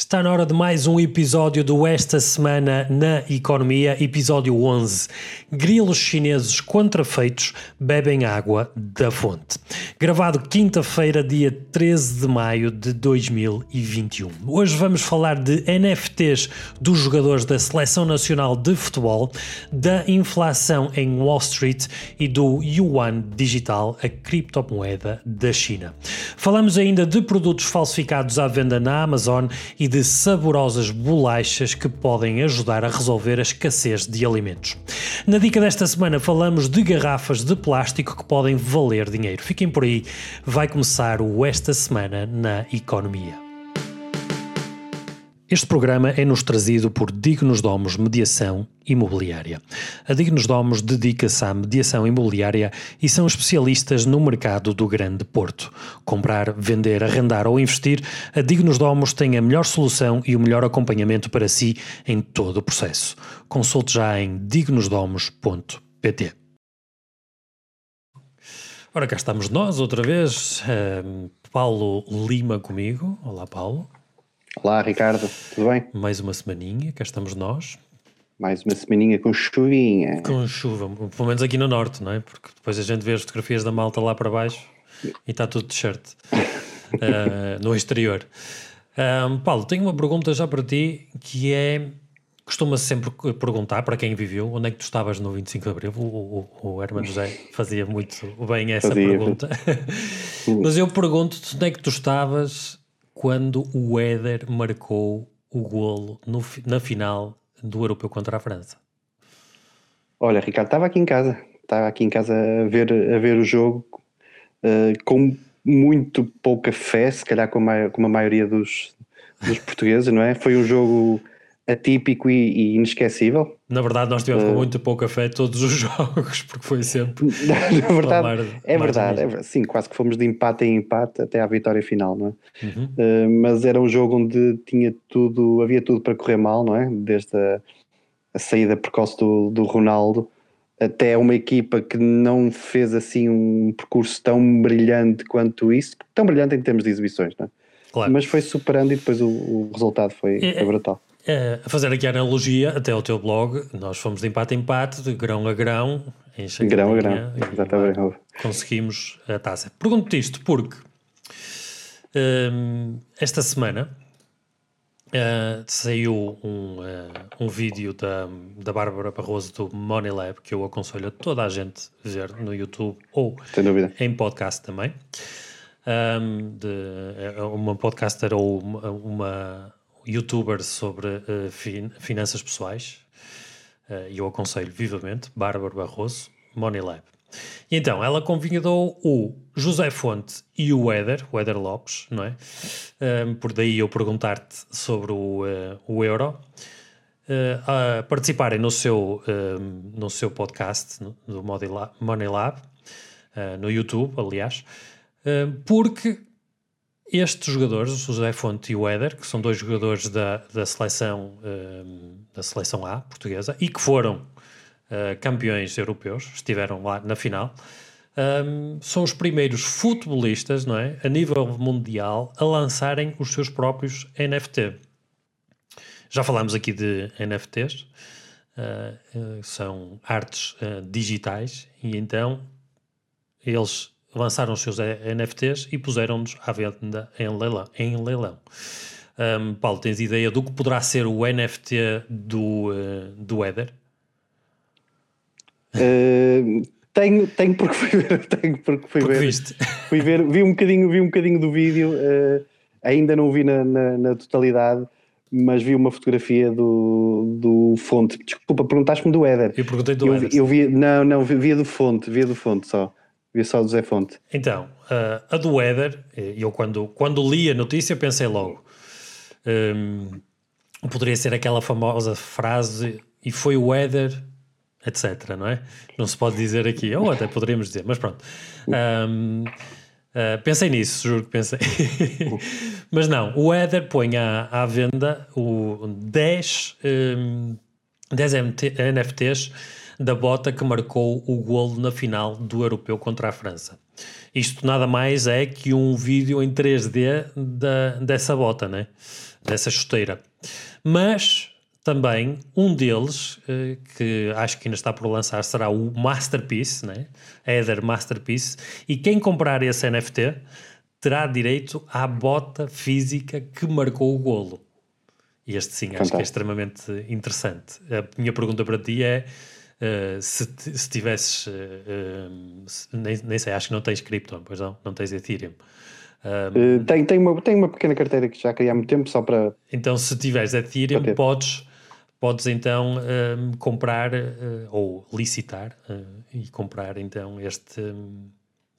Está na hora de mais um episódio do Esta Semana na Economia, episódio 11. Grilos chineses contrafeitos bebem água da fonte. Gravado quinta-feira, dia 13 de maio de 2021. Hoje vamos falar de NFTs dos jogadores da Seleção Nacional de Futebol, da inflação em Wall Street e do Yuan Digital, a criptomoeda da China. Falamos ainda de produtos falsificados à venda na Amazon e de saborosas bolachas que podem ajudar a resolver a escassez de alimentos. Na dica desta semana falamos de garrafas de plástico que podem valer dinheiro. Fiquem por aí, vai começar o Esta Semana na Economia. Este programa é-nos trazido por Dignos Domos Mediação Imobiliária. A Dignos Domos dedica-se à mediação imobiliária e são especialistas no mercado do Grande Porto. Comprar, vender, arrendar ou investir, a Dignos Domos tem a melhor solução e o melhor acompanhamento para si em todo o processo. Consulte já em dignosdomos.pt. Ora, cá estamos nós outra vez. Uh, Paulo Lima comigo. Olá, Paulo. Olá, Ricardo, tudo bem? Mais uma semaninha, cá estamos nós. Mais uma semaninha com chuvinha. Com chuva, pelo menos aqui no norte, não é? Porque depois a gente vê as fotografias da malta lá para baixo e está tudo de shirt uh, no exterior. Um, Paulo, tenho uma pergunta já para ti que é. Costuma-se sempre perguntar para quem viveu onde é que tu estavas no 25 de Abril. O, o, o Herman José fazia muito bem essa fazia. pergunta. Mas eu pergunto-te onde é que tu estavas quando o Éder marcou o golo no, na final do Europeu contra a França? Olha, Ricardo, estava aqui em casa, estava aqui em casa a ver, a ver o jogo uh, com muito pouca fé, se calhar como a, a maioria dos, dos portugueses, não é? Foi um jogo atípico e, e, inesquecível. Na verdade, nós tivemos uh, com muito pouca fé todos os jogos, porque foi sempre. Na verdade, mar, é, verdade, é sim, quase que fomos de empate em empate até à vitória final, não é? Uhum. Uh, mas era um jogo onde tinha tudo, havia tudo para correr mal, não é? Desde a, a saída precoce do, do Ronaldo até uma equipa que não fez assim um percurso tão brilhante quanto isso, tão brilhante em termos de exibições, não é? Claro. Mas foi superando e depois o, o resultado foi, é, foi brutal. Uh, a fazer aqui a analogia até ao teu blog, nós fomos de empate a empate, de grão a grão, em grão a grão, exatamente. Conseguimos a taça. Pergunto-te isto porque uh, esta semana uh, saiu um, um vídeo da, da Bárbara Barroso do Money Lab que eu aconselho a toda a gente ver no YouTube ou em podcast também. Um, de, é uma podcaster ou uma, uma youtuber sobre uh, fin finanças pessoais uh, e eu aconselho vivamente, Bárbara Barroso, Money Lab. E então, ela convidou o José Fonte e o Éder, o Éder Lopes, não é? Um, por daí eu perguntar-te sobre o, uh, o euro, uh, a participarem no seu, no seu podcast, do Money Lab, uh, no YouTube, aliás, porque estes jogadores, o José Fonte e o Éder, que são dois jogadores da, da, seleção, um, da seleção A portuguesa e que foram uh, campeões europeus, estiveram lá na final, um, são os primeiros futebolistas não é, a nível mundial a lançarem os seus próprios NFT. Já falámos aqui de NFTs, uh, uh, são artes digitais, e então eles lançaram os seus NFTs e puseram-nos à venda em leilão. Em leilão. Um, Paulo, tens ideia do que poderá ser o NFT do, uh, do Ether? Uh, tenho, tenho porque fui ver, tenho porque fui porque ver, viste. fui ver, vi um bocadinho, vi um bocadinho do vídeo, uh, ainda não vi na, na, na, totalidade, mas vi uma fotografia do, do fonte. Desculpa, perguntaste-me do Éder. Eu perguntei do eu, Éder. Eu vi, não, não, via do fonte, via do fonte só. Vi só do Zé Fonte. Então, uh, a do Éder, eh, eu quando, quando li a notícia pensei logo, um, poderia ser aquela famosa frase e foi o Éder, etc, não é? Não se pode dizer aqui, ou até poderíamos dizer, mas pronto. Um, uh, eh, pensei nisso, juro que pensei. mas não, o Éder põe à, à venda o 10, um, 10 MT, NFTs da bota que marcou o golo na final do Europeu contra a França. Isto nada mais é que um vídeo em 3D da, dessa bota, né? dessa chuteira. Mas também um deles, uh, que acho que ainda está por lançar, será o Masterpiece, né? Ether Masterpiece, e quem comprar esse NFT terá direito à bota física que marcou o golo. E este sim, Fantástico. acho que é extremamente interessante. A minha pergunta para ti é uh, se, se tivesses, uh, uh, se, nem, nem sei, acho que não tens Krypton, pois não? Não tens Ethereum. Um, tem, tem, uma, tem uma pequena carteira que já criei há muito tempo só para... Então se tiveres Ethereum podes, podes então um, comprar ou licitar e comprar então este... Um,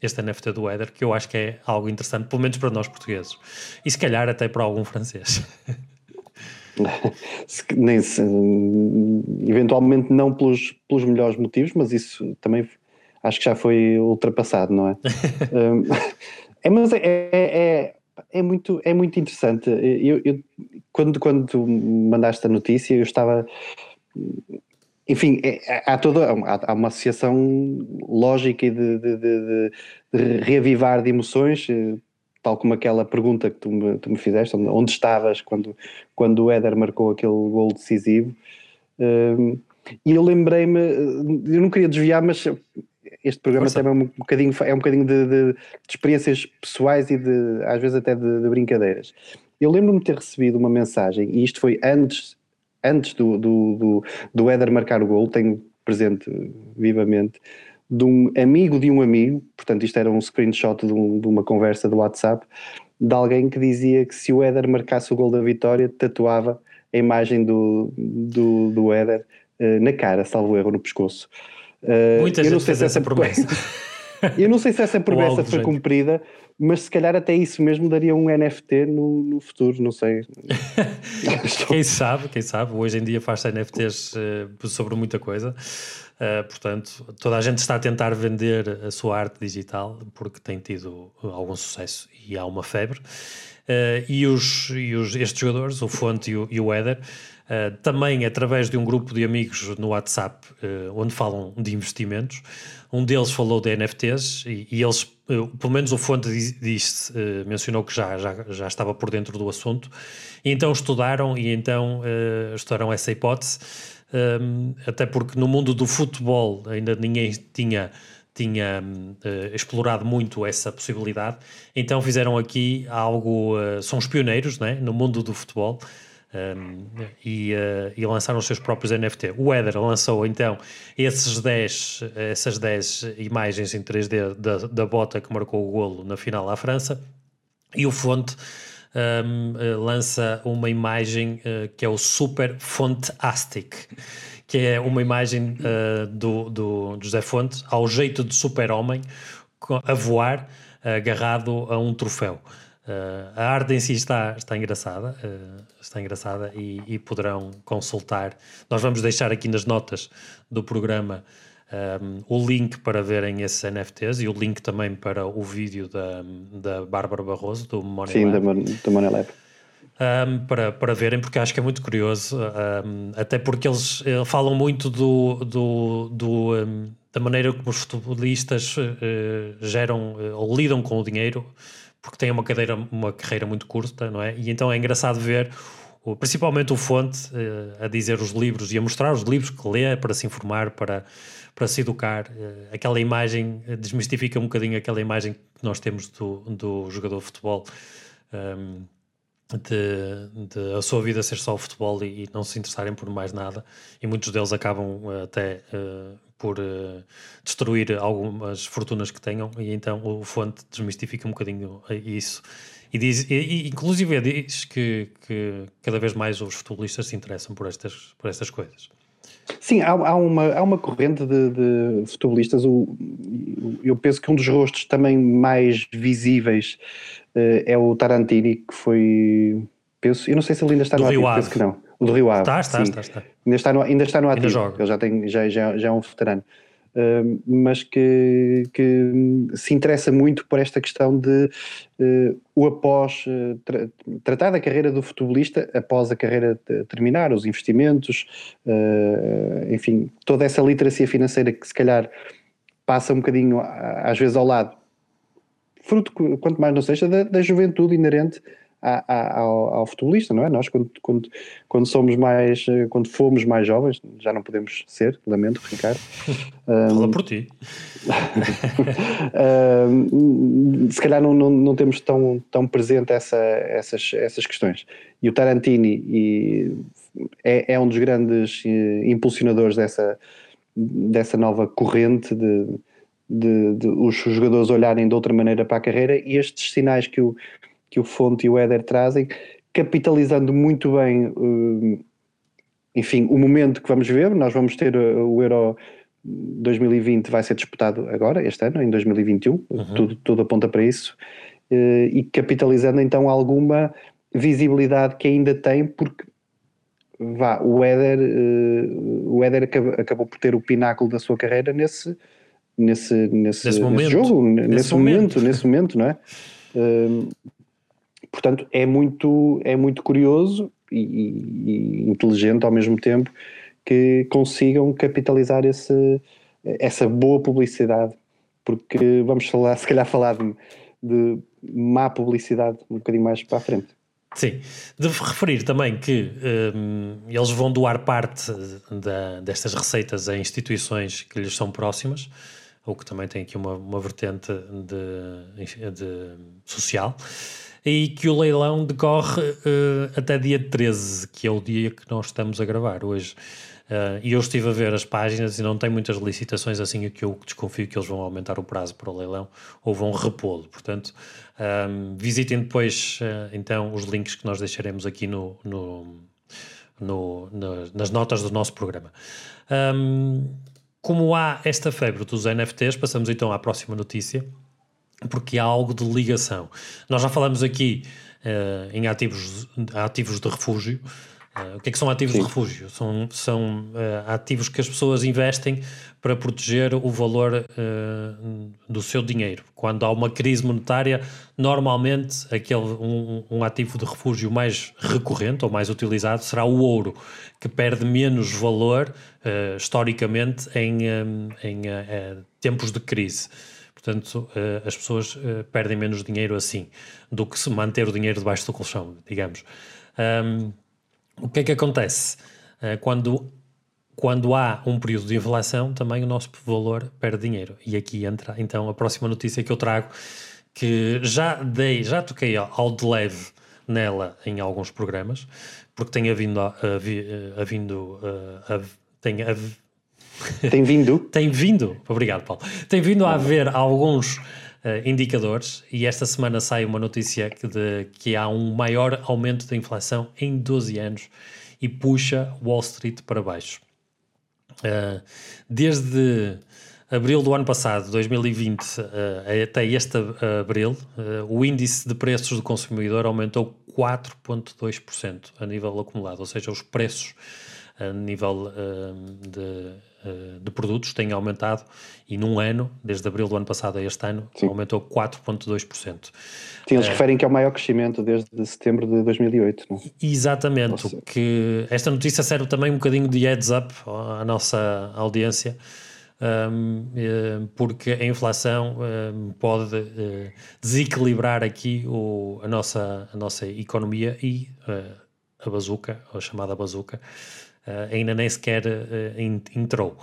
este NFT do Ether, que eu acho que é algo interessante, pelo menos para nós portugueses. E se calhar até para algum francês. Nem se, eventualmente não pelos, pelos melhores motivos, mas isso também acho que já foi ultrapassado, não é? é mas é, é, é, é, muito, é muito interessante. Eu, eu, quando, quando mandaste a notícia, eu estava. Enfim, é, há toda há, uma associação lógica de, de, de, de reavivar de emoções tal como aquela pergunta que tu me, tu me fizeste, onde, onde, estavas quando, quando o Éder marcou aquele gol decisivo. Um, e eu lembrei-me, eu não queria desviar, mas este programa Força. também é um bocadinho, é um bocadinho de, de, de, experiências pessoais e de, às vezes até de, de brincadeiras. Eu lembro-me de ter recebido uma mensagem, e isto foi antes, antes do, do, do, do Éder marcar o gol, tenho presente vivamente, de um amigo de um amigo, portanto isto era um screenshot de, um, de, uma conversa do WhatsApp, de alguém que dizia que se o Éder marcasse o gol da vitória, tatuava a imagem do, do, do Éder uh, na cara, salvo erro, no pescoço. Uh, Muita gente fez essa promessa. eu não sei se essa promessa foi cumprida, mas se calhar até isso mesmo daria um NFT no, no futuro, não sei. quem sabe, quem sabe, hoje em dia faz NFTs uh, eh, sobre muita coisa. Uh, portanto, toda a gente está a tentar vender a sua arte digital porque tem tido algum sucesso e há uma febre. Uh, e os, e os, estes jogadores, o Fonte e o, e o uh, também através de um grupo de amigos no WhatsApp, onde falam de investimentos, um deles falou de NFTs e, e eles, pelo menos o Fonte disse, mencionou que já, já, já estava por dentro do assunto, e então estudaram e então estudaram essa hipótese um, até porque no mundo do futebol ainda ninguém tinha, tinha uh, explorado muito essa possibilidade, então fizeram aqui algo, uh, são os pioneiros né, no mundo do futebol. Um, e, uh, e, lançaram os seus próprios NFT. O Eder lançou então esses 10, essas 10 imagens em 3D da, da bota que marcou o golo na final à França e o Fonte um, uh, lança uma imagem uh, que é o Super Fontastic, que é uma imagem uh, do, do José Fonte ao jeito de super-homem a voar agarrado a um troféu. Uh, a arte em si está, está engraçada, uh, está engraçada e, e, poderão consultar. Nós vamos deixar aqui nas notas do programa um, o link para verem esses NFTs e o link também para o vídeo da, da Bárbara Barroso, do Money Sim, Lab. do Money Lab. Um, para, para verem, porque acho que é muito curioso, um, até porque eles, eles, falam muito do, do, do da maneira como os futebolistas uh, geram uh, ou lidam com o dinheiro, porque têm uma, cadeira, uma carreira muito curta, não é? E então é engraçado ver principalmente o Fonte uh, a dizer os livros e a mostrar os livros que lê para se informar, para para se educar. Eh, aquela imagem eh, desmistifica um bocadinho aquela imagem que nós temos do, do jogador de futebol. Ehm, de, de, a sua vida ser só o futebol e, e, não se interessarem por mais nada, e muitos deles acabam até por destruir algumas fortunas que tenham, e então o Fonte desmistifica um bocadinho isso. E, diz, e, e inclusive diz que, que cada vez mais os futebolistas se interessam por estas, por estas coisas. Sim, há, há, uma, há uma corrente de, de futebolistas. O, eu penso que um dos rostos também mais visíveis uh, é o Tarantini, que foi. Penso, eu não sei se ele ainda está do no Rio ativo, penso que não. O do Rio Ave. Está, está, está, está, Ainda está no, ainda está no ativo. Ele já, tem, já, já, já é um veterano mas que, que, se interessa muito por esta questão de uh, o após uh, tra tratar da carreira do futebolista após a carreira terminar, os investimentos, uh, enfim, toda essa literacia financeira que se calhar passa um bocadinho às vezes ao lado, fruto, quanto mais não seja, da, da juventude inerente ao, ao, futebolista, não é? Nós, quando, quando, quando somos mais, quando fomos mais jovens, já não podemos ser, lamento, Ricardo. Fala um, por ti. um, se calhar não, não, não, temos tão, tão presente essa, essas, essas questões. E o Tarantini e é, é um dos grandes eh, impulsionadores dessa, dessa nova corrente de, de, de, os jogadores olharem de outra maneira para a carreira e estes sinais que o, que o Fonte e o Éder trazem, capitalizando muito bem, uh, enfim, o momento que vamos ver. Nós vamos ter uh, o Euro 2020 vai ser disputado agora, este ano, em 2021, uhum. tudo, tudo aponta para isso, uh, e capitalizando então alguma visibilidade que ainda tem, porque vá, o Éder, o Éder acabou, acabou por ter o pináculo da sua carreira nesse, nesse, nesse, nesse, nesse jogo, nesse, nesse momento, momento, nesse momento, não é? portanto, é muito, é muito curioso e, e, inteligente ao mesmo tempo que consigam capitalizar esse, essa boa publicidade, porque vamos falar, se calhar falar de, de má publicidade um bocadinho mais para a frente. Sim, devo referir também que um, eles vão doar parte da, destas receitas a instituições que lhes são próximas, o que também tem aqui uma, uma vertente de, de social e que o leilão decorre uh, até dia 13, que é o dia que nós estamos a gravar hoje. Uh, e eu estive a ver as páginas e não tem muitas licitações assim que eu desconfio que eles vão aumentar o prazo para o leilão ou vão repô-lo. Portanto, um, ehm, visitem depois uh, então os links que nós deixaremos aqui no, no, no, no nas notas do nosso programa. Um, ehm, como há esta febre dos NFTs, passamos então à próxima notícia porque há algo de ligação. Nós já falamos aqui uh, em ativos, ativos de refúgio. Uh, o que é que são ativos Sim. de refúgio? São, são uh, ativos que as pessoas investem para proteger o valor do seu dinheiro. Quando há uma crise monetária, normalmente aquele, um, um, ativo de refúgio mais recorrente ou mais utilizado será o ouro, que perde menos valor historicamente em, em tempos de crise. Portanto, uh, as pessoas uh, perdem menos dinheiro assim do que se manter o dinheiro debaixo do colchão, digamos. Um, o que é que acontece? Uh, quando, quando há um período de inflação, também o nosso valor perde dinheiro. E aqui entra então a próxima notícia que eu trago, que já dei, já toquei ao de leve nela em alguns programas, porque tem havido, a vindo, a, tem a, tem vindo? Tem vindo, obrigado Paulo, tem vindo a haver alguns uh, indicadores e esta semana sai uma notícia que, de, que há um maior aumento da inflação em 12 anos e puxa Wall Street para baixo. Uh, desde abril do ano passado, 2020, uh, eh, até este abril, o índice de preços do consumidor aumentou 4,2% a nível acumulado, ou seja, os preços a nível de de produtos têm aumentado e num ano, desde abril do ano passado a este ano, Sim. aumentou 4,2%. Sim, eles uh, referem que é o maior crescimento desde setembro de 2008. Não? É? Exatamente, Nossa. que esta notícia serve também um bocadinho de heads up à nossa audiência, ehm, porque a inflação ehm, pode desequilibrar aqui o, a, nossa, a nossa economia e a bazuca, a chamada bazuca, uh, ainda nem sequer uh, entrou,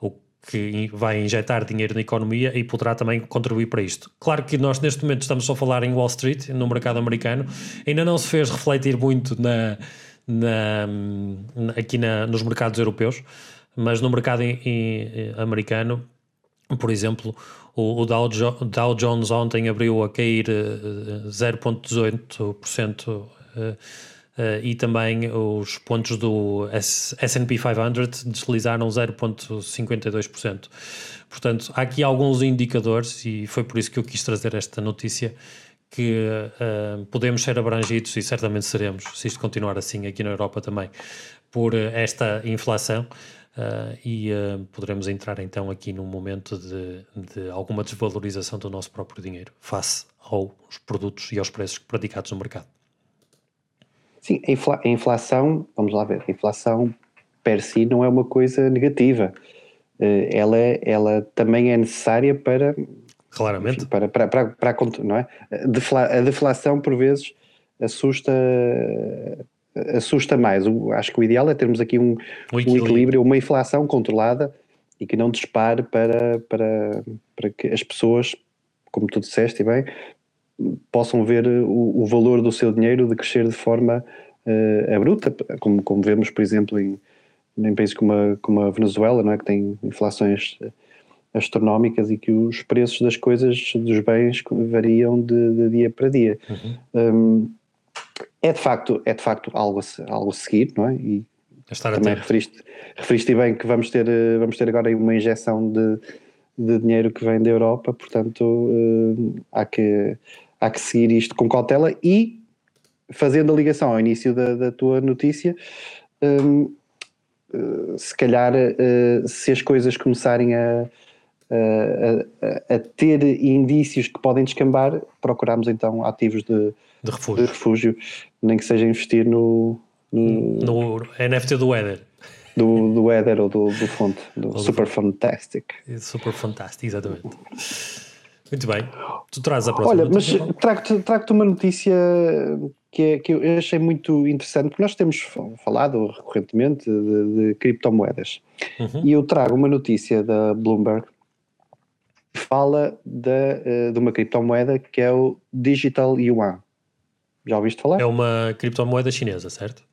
o que vai injetar dinheiro na economia e poderá também contribuir para isto. Claro que nós neste momento estamos só a falar em Wall Street, no mercado americano, ainda não se fez refletir muito na, na, aqui na, nos mercados europeus, mas no mercado in, in, americano, por exemplo, o, o Dow, jo, Dow, Jones ontem abriu a cair 0,18%. Uh, Uh, e também os pontos do S&P 500 deslizaram 0,52%. Portanto, há aqui alguns indicadores e foi por isso que eu quis trazer esta notícia que uh, podemos ser abrangidos e certamente seremos, se isto continuar assim aqui na Europa também, por esta inflação uh, e poderemos entrar então aqui num momento de, de alguma desvalorização do nosso próprio dinheiro face aos produtos e aos preços praticados no mercado. Sim, a, infla, a inflação, vamos lá ver, a inflação per si não é uma coisa negativa. Uh, ela, é, ela também é necessária para. Claramente. Enfim, para, para, para, para, não é? A deflação, por vezes, assusta assusta mais. acho que o ideal é termos aqui um, um, equilíbrio. um equilíbrio, uma inflação controlada e que não dispare para, para, para que as pessoas, como tu disseste bem, possam ver o, o valor do seu dinheiro de crescer de forma uh, abrupta, como, como vemos, por exemplo, em, em países como a, como a Venezuela, não é? que tem inflações astronómicas e que os preços das coisas, dos bens, variam de, de dia para dia. Uhum. Um, é de facto, é de facto algo, a, algo a seguir, não é? E também referiste, referiste bem que vamos ter, eh, vamos ter agora uma injeção de, de dinheiro que vem da Europa, portanto uh, há, que, há que seguir isto com cautela e fazendo a ligação ao início da, da tua notícia, um, uh, eh, se calhar uh, se as coisas começarem a, a, a, ter indícios que podem descambar, procuramos então ativos de, de, refúgio. de refúgio, nem que seja investir no, no, no NFT do Ether. Do, do Ether ou do, do Fonte, do Super do... Fantastic. Super Fantastic, exatamente. Muito bem. Tu trazes a próxima Olha, mas trago-te trago uma notícia que, é, que eu achei muito interessante, porque nós temos falado recorrentemente de, de criptomoedas. Uhum. E eu trago uma notícia da Bloomberg que fala de, eh, de uma criptomoeda que é o Digital Yuan. Já ouviste falar? É uma criptomoeda chinesa, certo?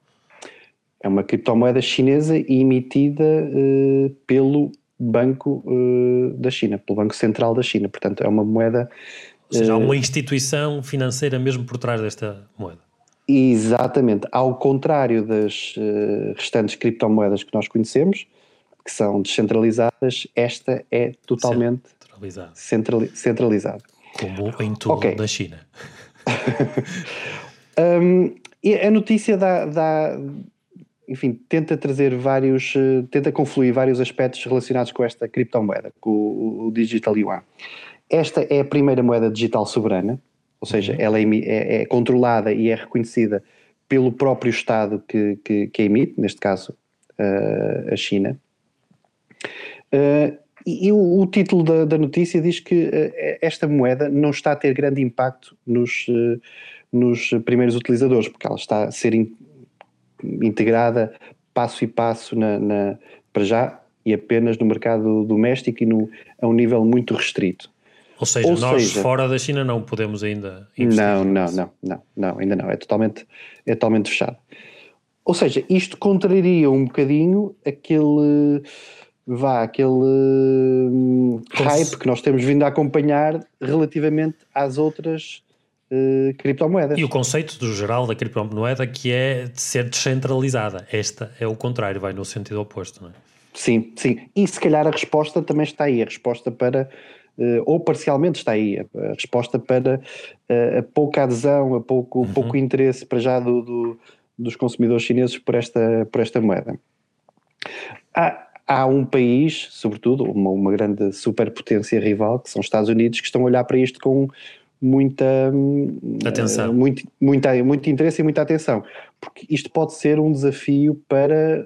É uma criptomoeda chinesa emitida uh, pelo Banco uh, da China, pelo Banco Central da China. Portanto, é uma moeda. Ou seja, há uma instituição financeira mesmo por trás desta moeda. Exatamente. Ao contrário das restantes criptomoedas que nós conhecemos, que são descentralizadas, esta é totalmente centralizada. Centrali centralizada. Como em tudo okay. na China. um, a notícia dá, dá, enfim, tenta trazer vários, uh, tenta confluir vários aspectos relacionados com esta criptomoeda, com o, Digital Yuan. Esta é a primeira moeda digital soberana, ou seja, uhum. ela é, é, é, controlada e é reconhecida pelo próprio Estado que, que, que emite, neste caso uh, a China. Uh, e, e o, o, título da, da, notícia diz que uh, esta moeda não está a ter grande impacto nos, nos primeiros utilizadores, porque ela está a ser in, integrada passo e passo na, na, para já e apenas no mercado doméstico e no, a um nível muito restrito. Ou seja, Ou nós seja, fora da China não podemos ainda investir. Não, não, não, não, não, ainda não. É totalmente, é totalmente fechado. Ou seja, isto contraria um bocadinho aquele vá, aquele hum, hype que nós temos vindo a acompanhar relativamente às outras uh, criptomoedas. E o conceito do geral da criptomoeda que é de ser descentralizada. Esta é o contrário, vai no sentido oposto, não é? Sim, sim. E se calhar a resposta também está aí, a resposta para, uh, ou parcialmente está aí, a, resposta para uh, a pouca adesão, a pouco, uhum. pouco interesse para já do, do, dos consumidores chineses por esta, por esta moeda. Há, há um país, sobretudo, uma, uma grande superpotência rival, que são os Estados Unidos, que estão a olhar para isto com muita atenção, uh, muito, muita, muito interesse e muita atenção, porque isto pode ser um desafio para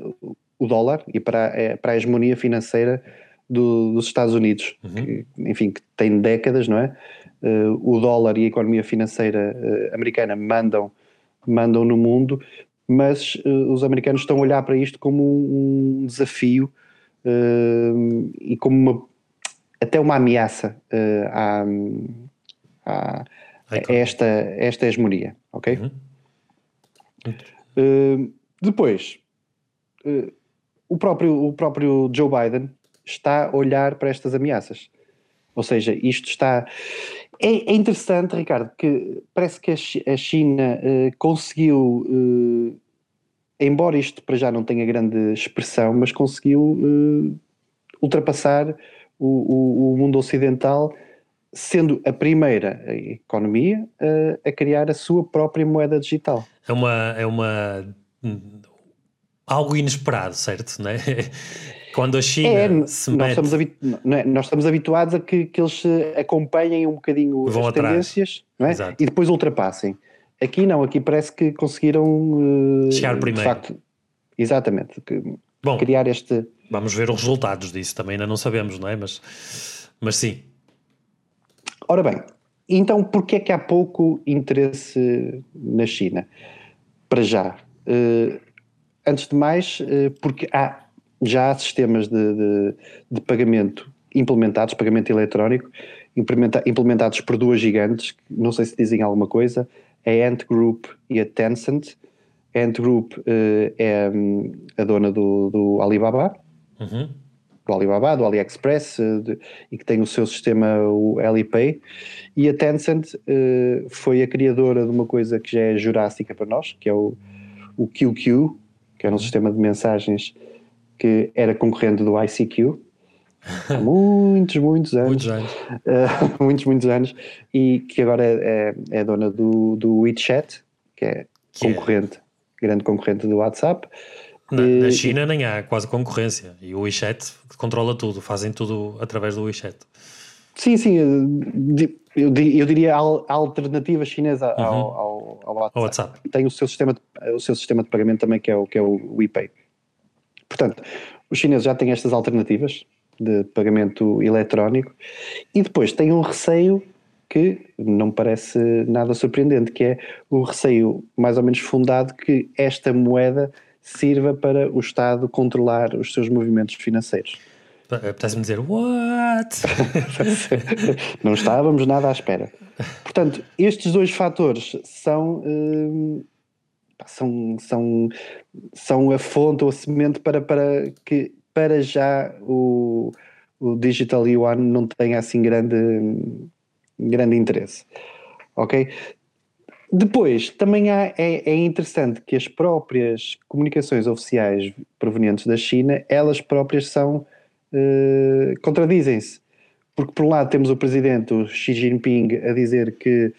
o dólar e para, é, para a hegemonia financeira do, dos Estados Unidos, uhum. que, enfim, que tem décadas, não é? Uh, o dólar e a economia financeira uh, americana mandam, mandam no mundo, mas os americanos estão a olhar para isto como um, um desafio e como uma, até uma ameaça à a, a esta, esta hegemonia, ok? Uhum. Uh, depois, uh, o, próprio, o próprio Joe Biden está a olhar para estas ameaças. Ou seja, isto está. É, é interessante, Ricardo, que parece que a China uh, conseguiu, embora isto para já não tenha grande expressão, mas conseguiu ultrapassar o, o, o, mundo ocidental sendo a primeira economia a, a criar a sua própria moeda digital. É uma, é uma algo inesperado, certo? Não é? Quando a China é, se nós mete... Estamos é? nós estamos habituados a que, que eles acompanhem um bocadinho Vão as atrás. tendências é? e depois ultrapassem. Aqui não, aqui parece que conseguiram uh, chegar primeiro. De facto, exatamente, que, Bom, criar este. Vamos ver os resultados disso, também ainda não sabemos, não é? Mas, mas sim, Ora bem, então, porquê é que há pouco interesse na China? Para já. Uh, antes de mais, uh, porque há já há sistemas de, de, de pagamento implementados, pagamento eletrónico, implementa, implementados por duas gigantes, não sei se dizem alguma coisa, a Ant Group e a Tencent. A Ant Group uh, é um, a dona do, do Alibaba, uhum. Do Alibaba, do AliExpress, uh, de, e que tem o seu sistema, o Alipay. E a Tencent uh, foi a criadora de uma coisa que já é jurássica para nós, que é o, o QQ, que era um sistema de mensagens que era concorrente do ICQ há muitos, muitos anos. Muitos anos. Uh, muitos, muitos anos. E que agora é, é, é dona do, do WeChat, que é que é? concorrente, é? grande concorrente do WhatsApp. Na, e, na, China nem há quase concorrência. E o WeChat controla tudo, fazem tudo através do WeChat. Sim, sim. Eu, eu diria a alternativa chinesa ao, uhum. ao, ao, WhatsApp. WhatsApp. Tem o seu, sistema de, o seu sistema de pagamento também, que é o, que é o WePay. Portanto, os chineses já têm estas alternativas de pagamento eletrónico e depois tem um receio que não parece nada surpreendente, que é o receio mais ou menos fundado que esta moeda sirva para o Estado controlar os seus movimentos financeiros. Apetece-me dizer, what? não estávamos nada à espera. Portanto, estes dois fatores são, hum, são, são, são a fonte ou a semente para, para que para já o, o Digital Yuan não tenha assim grande, grande interesse. Ok? Depois, também há, é, é, interessante que as próprias comunicações oficiais provenientes da China, elas próprias são, uh, contradizem-se. Porque por um lado temos o presidente Xi Jinping a dizer que,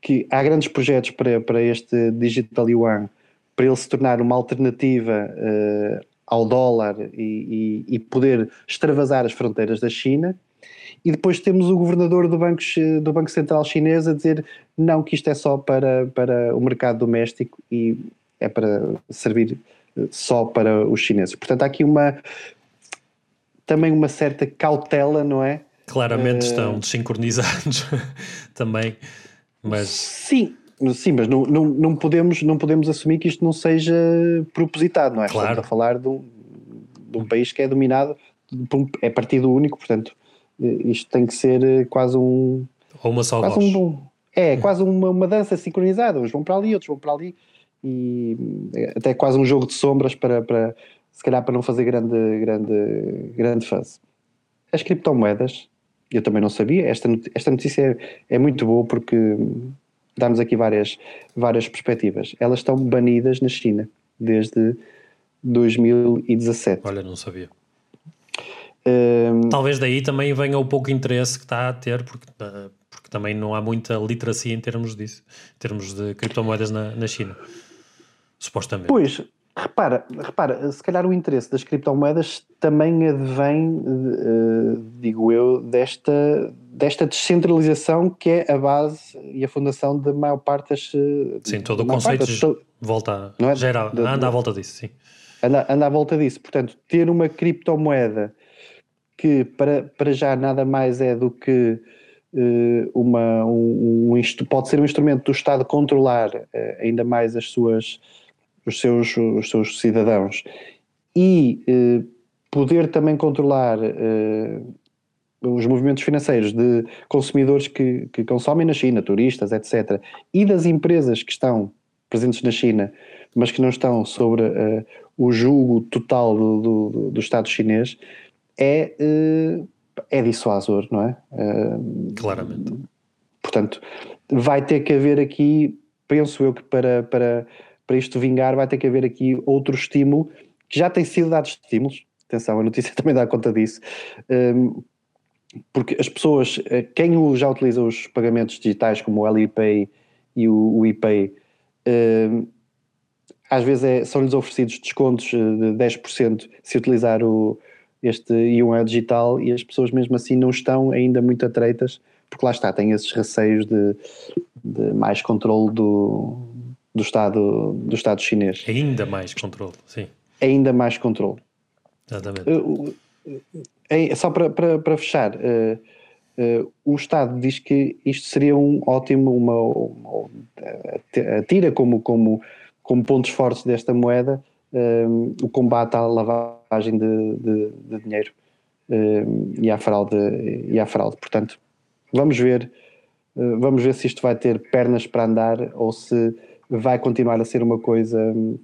que há grandes projetos para, para este Digital Yuan, para ele se tornar uma alternativa uh, ao dólar e, e, e, poder extravasar as fronteiras da China. E depois temos o governador do Banco, do Banco Central Chinês a dizer não, que isto é só para, para o mercado doméstico e é para servir eh, só para os chineses. Portanto, há aqui uma também uma certa cautela, não é? Claramente uh, estão desincronizados também, mas... Sim, Sim, mas não, não, não, podemos, não podemos assumir que isto não seja propositado, não é? Claro. Estamos a falar de um, de um país que é dominado, é partido único, portanto, isto tem que ser eh, quase um. Ou uma só quase um, É, quase uma, uma dança sincronizada. Uns vão para ali, outros vão para ali, e eh, até quase um jogo de sombras para, para se calhar, para não fazer grande, grande, grande fase. As criptomoedas, eu também não sabia, esta, esta notícia é, é muito boa porque dá-nos aqui várias, várias perspectivas. Elas estão banidas na China desde 2017. Olha, não sabia. Um, Talvez daí também venha o pouco interesse que está a ter, porque, eh, porque também não há muita literacia em termos disso, em termos de criptomoedas na, na China, supostamente. Pois, Repara, repara, se calhar o interesse das criptomoedas também advém, uh, digo eu, desta, desta descentralização que é a base e a fundação da maior parte das. Eh, sim, todo o conceito das, volta, é? geral, de, anda à volta disso, sim. Anda, anda à volta disso. Portanto, ter uma criptomoeda que para, para já nada mais é do que uh, uma, um, um, pode ser um instrumento do Estado controlar uh, ainda mais as suas os seus, os seus cidadãos e eh, poder também controlar eh, os movimentos financeiros de consumidores que, que consomem na China, turistas, etc., e das empresas que estão presentes na China, mas que não estão sobre o julgo total do, do, do Estado chinês, é, uh, é dissuasor, não é? Uh, Claramente. Portanto, vai ter que haver aqui, penso eu que para, para para isto vingar vai ter que haver aqui outro estímulo, que já tem sido dados estímulos, atenção, a notícia também dá conta disso, um, porque as pessoas, eh, quem já utiliza os pagamentos digitais como o Alipay e o, o ePay, um, às vezes é, são-lhes oferecidos descontos eh, de 10% se utilizar o, este Yuan digital e as pessoas mesmo assim não estão ainda muito atreitas, porque lá está, têm esses receios de, de mais controle do, do Estado, do Estado chinês. Ainda mais controle, sim. Ainda mais controle. Exatamente. É, só para, para, para fechar, uh, Uh, o Estado diz que isto seria um ótimo, uma, uma, tira como, como, como pontos fortes desta moeda o combate à lavagem de, de, de dinheiro um, e, à fraude, e à fraude. Portanto, vamos ver, uh, vamos ver se isto vai ter pernas para andar ou se vai continuar a ser uma coisa um,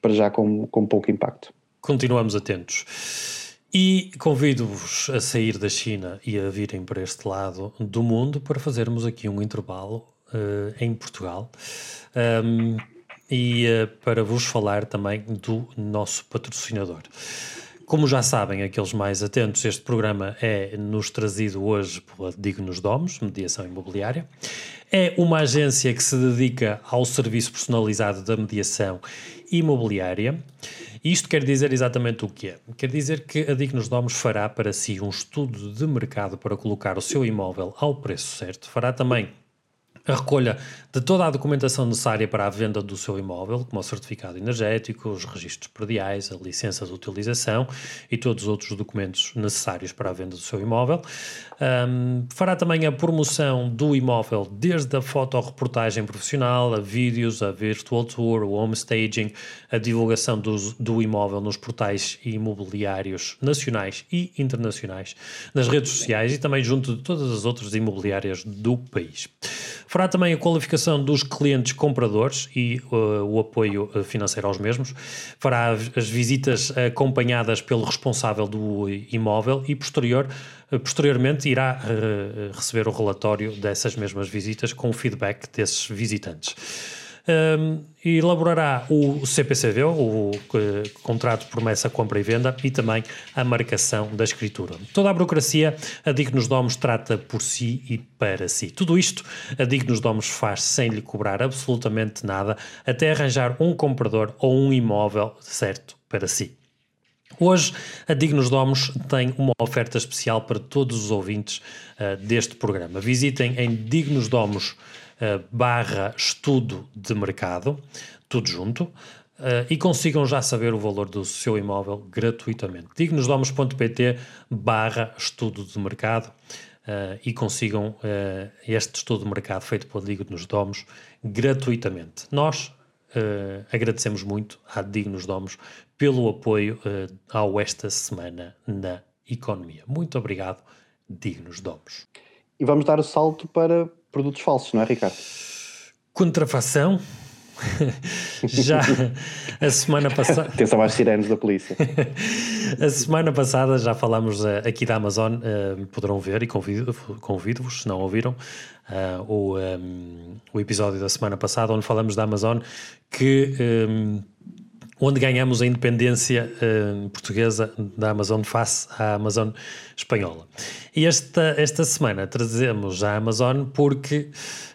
para já com, com pouco impacto. Continuamos atentos. E convido-vos a sair da China e a virem para este lado do mundo para fazermos aqui um intervalo uh, em Portugal. Um, e uh, para vos falar também do nosso patrocinador. Como já sabem, aqueles mais atentos, este programa é nos trazido hoje pela Dignos Domos, Mediação Imobiliária. É uma agência que se dedica ao serviço personalizado da mediação imobiliária. Isto quer dizer exatamente o que é? Quer dizer que a Dignos Domos fará para si um estudo de mercado para colocar o seu imóvel ao preço certo. Fará também a recolha de toda a documentação necessária para a venda do seu imóvel, como o certificado energético, os registros prediais, a licença de utilização e todos os outros documentos necessários para a venda do seu imóvel. Um, fará também a promoção do imóvel desde a fotoreportagem profissional, a vídeos, a virtual tour, o home staging, a divulgação do, do imóvel nos portais imobiliários nacionais e internacionais, nas redes sociais e também junto de todas as outras imobiliárias do país. Fará também a qualificação dos clientes compradores e uh, o apoio uh, financeiro aos mesmos. Fará as visitas acompanhadas pelo responsável do imóvel e posterior, uh, posteriormente irá uh, receber o relatório dessas mesmas visitas com o feedback desses visitantes um, elaborará o CPCV, o, contrato de promessa, compra e venda, e também a marcação da escritura. Toda a burocracia, a Dignos Domos trata por si e para si. Tudo isto, a Dignos Domos faz sem lhe cobrar absolutamente nada, até arranjar um comprador ou um imóvel certo para si. Hoje, a Dignos Domos tem uma oferta especial para todos os ouvintes uh, deste programa. Visitem em dignosdomos.com barra estudo de mercado, tudo junto, Uh, e consigam já saber o valor do seu imóvel gratuitamente. dignosdomos.pt barra estudo de mercado uh, e consigam este estudo de mercado feito pela Dignos Domos gratuitamente. Nós agradecemos muito à Dignos Domos pelo apoio ao esta semana na economia. Muito obrigado, Dignos Domos. E vamos dar o salto para produtos falsos, não é, Ricardo? Contrafação. Já a semana passada. Atenção às sirenes da polícia. a semana passada já falámos uh, aqui da Amazon, uh, poderão ver e convido-vos, convido se não ouviram, uh, o, um, o episódio da semana passada, onde falamos da Amazon, que. Um, onde ganhamos a independência uh, portuguesa da Amazon face à Amazon espanhola. E esta, esta semana trazemos a Amazon porque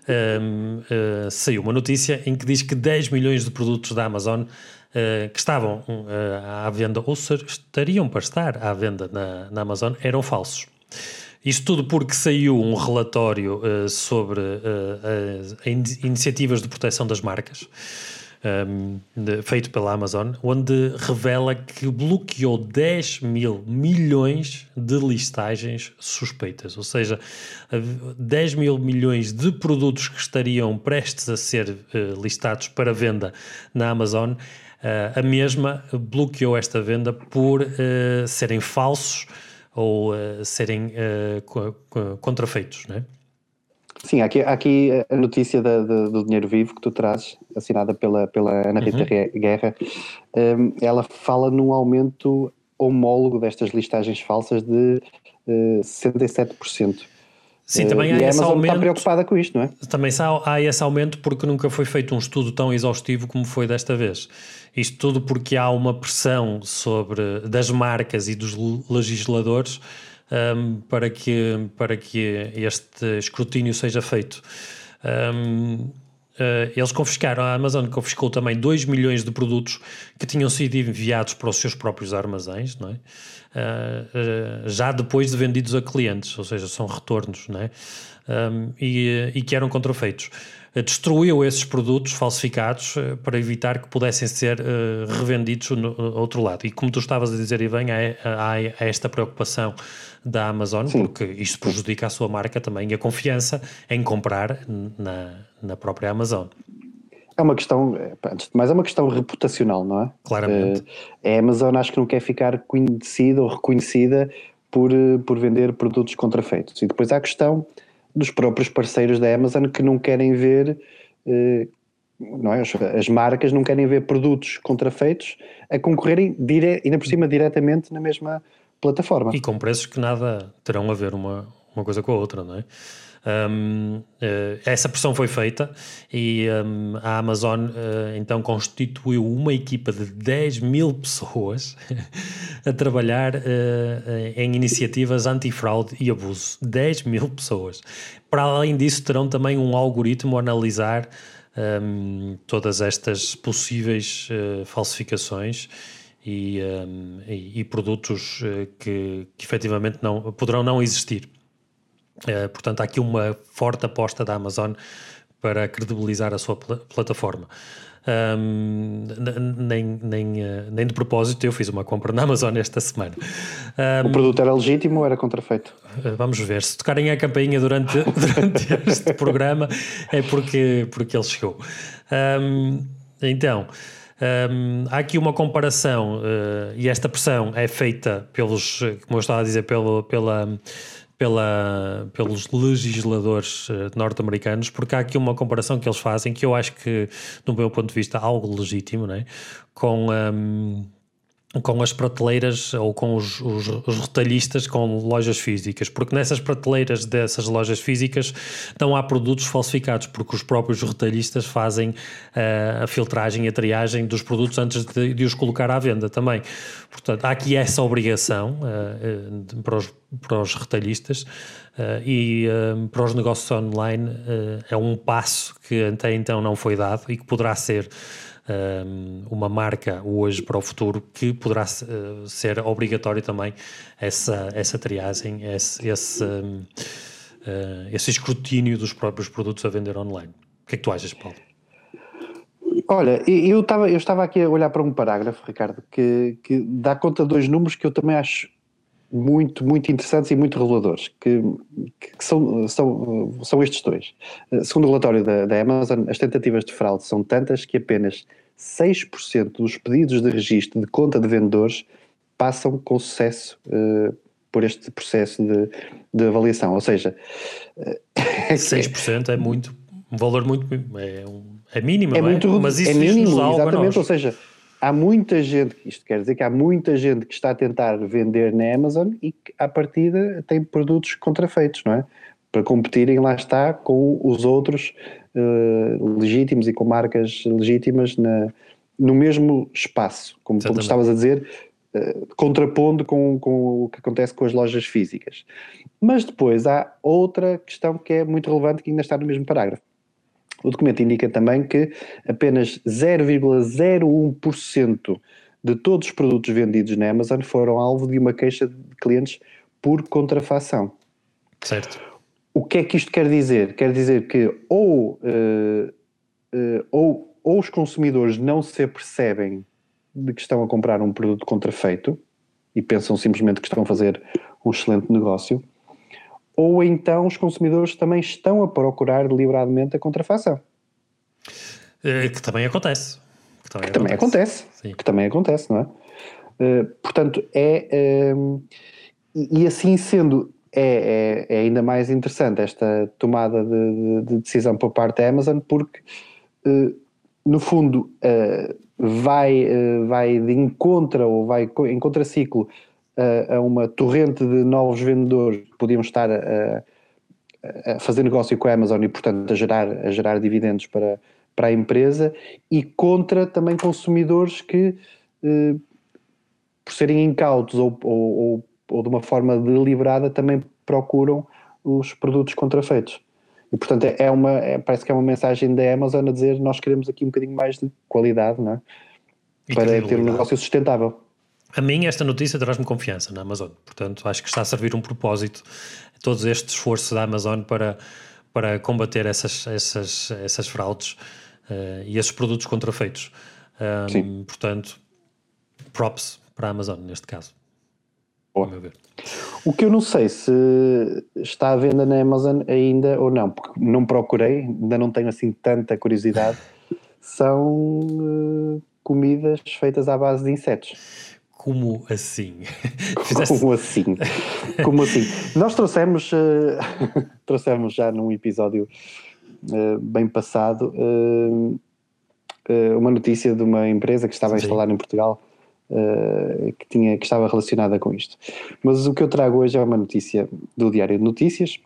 uh, eh, saiu uma notícia em que diz que 10 milhões de produtos da Amazon uh, que estavam à venda ou estariam para estar à venda na, na Amazon eram falsos. Isto tudo porque saiu um relatório sobre in iniciativas de proteção das marcas um, de, feito pela Amazon, onde revela que bloqueou 10 mil milhões de listagens suspeitas, ou seja, 10 mil milhões de produtos que estariam prestes a ser uh, listados para venda na Amazon. Uh, a mesma bloqueou esta venda por uh, serem falsos ou serem contrafeitos, não é? Sim, aqui, aqui a notícia da, da, do Dinheiro Vivo que tu trazes, assinada pela, pela Ana Rita uhum. Guerra, um, ela fala num aumento homólogo destas listagens falsas de uh, 67%. Sim, também uh, há esse aumento. está preocupada com isto, não é? Também há, há esse aumento porque nunca foi feito um estudo tão exaustivo como foi desta vez. Isto tudo porque há uma pressão sobre das marcas e dos legisladores um, para, que, para que este escrutínio seja feito. Um, uh, ah, eles confiscaram, a Amazon confiscou também 2 milhões de produtos que tinham sido enviados para os seus próprios armazéns, não é? Uh, uh, já depois de vendidos a clientes, ou seja, são retornos, não é? Um, e, e, que eram contrafeitos. Destruiu esses produtos falsificados para evitar que pudessem ser revendidos no outro lado. E como tu estavas a dizer, bem, há, há esta preocupação da Amazon, Sim. porque isto prejudica a sua marca também e a confiança em comprar na, na própria Amazon. É uma questão, antes de mais, é uma questão reputacional, não é? Claramente. Uh, a Amazon acho que não quer ficar conhecida ou reconhecida por, eh, por vender produtos contrafeitos. E depois há a questão dos próprios parceiros da Amazon que não querem ver, uh, não é? As, marcas não querem ver produtos contrafeitos a concorrerem, dire, ainda por cima, diretamente na mesma plataforma. E com preços que nada terão a ver uma, uma coisa com a outra, não é? Um, uh, eh, essa pressão foi feita e um, a Amazon uh, então constituiu uma equipa de 10 mil pessoas a trabalhar uh, em iniciativas antifraude e abuso. 10 mil pessoas. Para além disso, terão também um algoritmo a analisar um, todas estas possíveis falsificações e, e, e produtos uh, que, que efetivamente não, poderão não existir. Uh, portanto, há aqui uma forte aposta da Amazon para credibilizar a sua pl plataforma. Um, nem, nem, uh, nem de propósito, eu fiz uma compra na Amazon esta semana. Um, o produto era legítimo ou era contrafeito? Uh, vamos ver. Se tocarem a campainha durante, durante este programa, é porque, porque ele chegou. Um, então. Um, há aqui uma comparação, uh, e esta pressão é feita pelos, como eu estava a dizer, pelo, pela, pela, pelos legisladores uh, norte-americanos, porque há aqui uma comparação que eles fazem que eu acho que, do meu ponto de vista, algo legítimo, né? com. Um, com as prateleiras ou com os, os, os, retalhistas com lojas físicas, porque nessas prateleiras dessas lojas físicas não há produtos falsificados, porque os próprios retalhistas fazem uh, a filtragem e a triagem dos produtos antes de, de, os colocar à venda também. Portanto, há aqui essa obrigação uh, para, os, para os retalhistas uh, e para os negócios online é um passo que até então não foi dado e que poderá ser uma marca hoje para o futuro que poderá uh, ser obrigatório também essa, essa triagem, esse, esse, uh, esse escrutínio dos próprios produtos a vender online. O que é que tu achas, Paulo? Olha, eu estava, eu estava aqui a olhar para um parágrafo, Ricardo, que, que dá conta de dois números que eu também acho muito, muito interessantes e muito reveladores, que, que são, são, são estes dois. Eh, segundo o relatório da, da Amazon, as tentativas de fraude são tantas que apenas 6% dos pedidos de registro de conta de vendedores passam com sucesso uh, por este processo de, de avaliação. Ou seja, uh, eh, 6% é muito, um valor muito. é, um, é mínimo, é, é? Muito, mas isso é mínimo, exatamente. Ou seja, há muita gente, isto quer dizer que há muita gente que está a tentar vender na Amazon e que, à partida, tem produtos contrafeitos, não é? Para competirem, lá está, com os outros uh, legítimos e com marcas legítimas na, no mesmo espaço, como, como estavas a dizer, uh, contrapondo com, com o que acontece com as lojas físicas. Mas depois há outra questão que é muito relevante que ainda está no mesmo parágrafo o documento indica também que apenas 0,01% de todos os produtos vendidos na Amazon foram alvo de uma queixa de clientes por contrafação. Certo. O que é que isto quer dizer? Quer dizer que ou, uh, uh, ou, ou os consumidores não se apercebem de que estão a comprar um produto contrafeito e pensam simplesmente que estão a fazer um excelente negócio, ou então os consumidores também estão a procurar deliberadamente a contrafação. Eh, que também acontece. Que também, que também acontece. Que também acontece, não é? Uh, portanto, é. Uh, e assim sendo, é, é, é, ainda mais interessante esta tomada de, de, de, decisão por parte da Amazon, porque, uh, no fundo, vai, vai de encontro ou vai em contraciclo a, a uma torrente de novos vendedores que podiam estar a, a, fazer negócio com a Amazon e, portanto, a gerar, a gerar dividendos para, para a empresa e contra também consumidores que, eh, por serem incautos ou, ou, ou, de uma forma deliberada, também procuram os produtos contrafeitos. E, portanto, é, é uma, é, parece que é uma mensagem da Amazon a dizer nós queremos aqui um bocadinho mais de qualidade, não é? Para ter um negócio sustentável. A mim, esta notícia traz-me confiança na Amazon. Portanto, acho que está a servir um propósito todo este esforço da Amazon para, para combater essas, essas, essas fraudes uh, e esses produtos contrafeitos. Um, portanto, props para a Amazon neste caso. O que eu não sei se está à venda na Amazon ainda ou não, porque não procurei, ainda não tenho assim tanta curiosidade, são uh, comidas feitas à base de insetos. Como assim? Como assim? Como assim? Nós trouxemos, uh, trouxemos já num episódio uh, bem passado uma notícia de uma empresa que estava a instalar em Portugal uh, que, tinha, que estava relacionada com isto. Mas o que eu trago hoje é uma notícia do Diário de Notícias,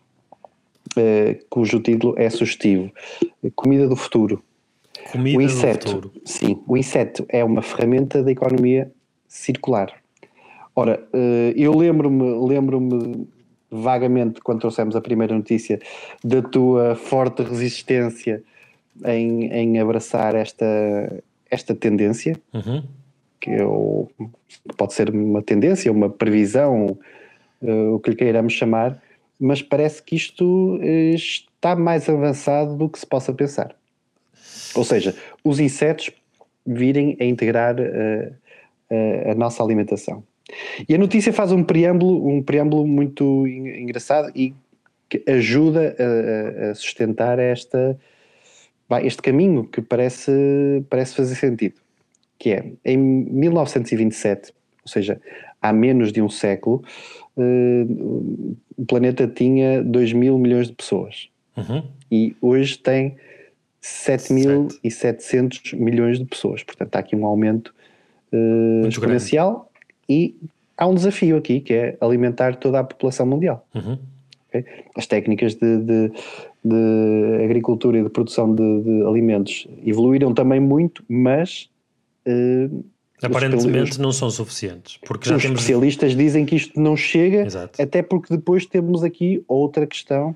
uh, cujo título é sugestivo: Comida do Futuro. Comida o inseto, do futuro. Sim, o inseto é uma ferramenta da economia circular. Ora, uh, eu lembro-me lembro-me vagamente, quando trouxemos a primeira notícia, da tua forte resistência em, em abraçar esta, esta tendência. Uhum que eu, pode ser uma tendência, uma previsão, uh, o que lhe queiramos chamar, mas parece que isto uh, está mais avançado do que se possa pensar. Ou seja, os insetos virem a integrar uh, a nossa alimentação. E a notícia faz um preâmbulo, um preâmbulo muito engraçado e que ajuda a, a sustentar esta, este caminho que parece, parece fazer sentido que é, em 1927, ou seja, há menos de um século, uh, o planeta tinha 2 mil milhões de pessoas. Uhum. E hoje tem 7.700 milhões de pessoas. Portanto, há aqui um aumento uh, exponencial grande. e há um desafio aqui, que é alimentar toda a população mundial. Uhum. Okay? As técnicas de, de, de, agricultura e de produção de, de alimentos evoluíram também muito, mas Uh, Aparentemente não são suficientes. Porque já os temos... especialistas dizem que isto não chega, Exato. até porque depois temos aqui outra questão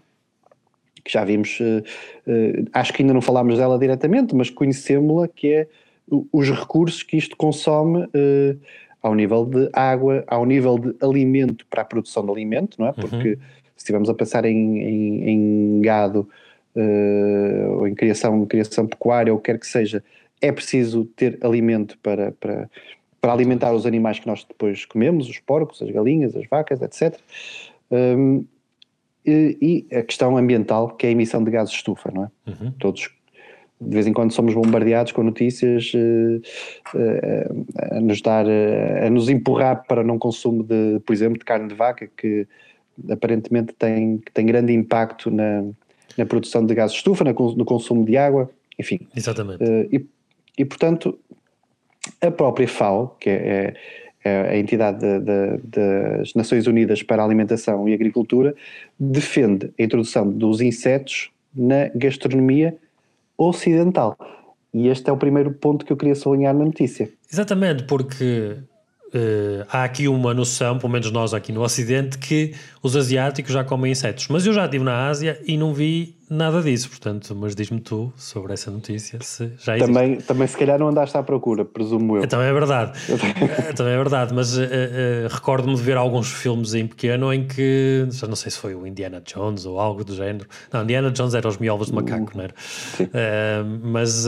que já vimos, uh, uh, acho que ainda não falámos dela diretamente, mas conhecemos-la, que é os recursos que isto consome uh, ao nível de água, ao nível de alimento para a produção de alimento, não é? Uhum. Porque uhum. se estivermos a pensar em, em, em gado ou em criação, criação pecuária ou quer que seja, é preciso ter alimento para, para, para alimentar os animais que nós depois comemos, os porcos, as galinhas, as vacas, etc. Um, e, e, a questão ambiental, que é a emissão de gases de estufa, não é? Uhum. Todos, de vez em quando, somos bombardeados com notícias uh, uh, a nos dar, uh, a nos empurrar para não consumo de, por exemplo, de carne de vaca, que aparentemente tem, tem grande impacto na, na produção de gases de estufa, no consumo de água, enfim. Exatamente. e, e, portanto, a própria FAO, que é, é a entidade de, de, das Nações Unidas para a Alimentação e Agricultura, defende a introdução dos insetos na gastronomia ocidental. E este é o primeiro ponto que eu queria sublinhar na notícia. Exatamente, porque Uh, há aqui uma noção, pelo menos nós aqui no Ocidente, que os asiáticos já comem insetos. Mas eu já estive na Ásia e não vi nada disso, portanto, mas diz-me tu sobre essa notícia se já existe. Também, também se calhar não andaste à procura, presumo eu. Também é verdade, também é verdade, mas uh, uh, recordo-me de ver alguns filmes em pequeno em que, já não sei se foi o Indiana Jones ou algo do género. Não, Indiana Jones era os miolvos de macaco, não era? mas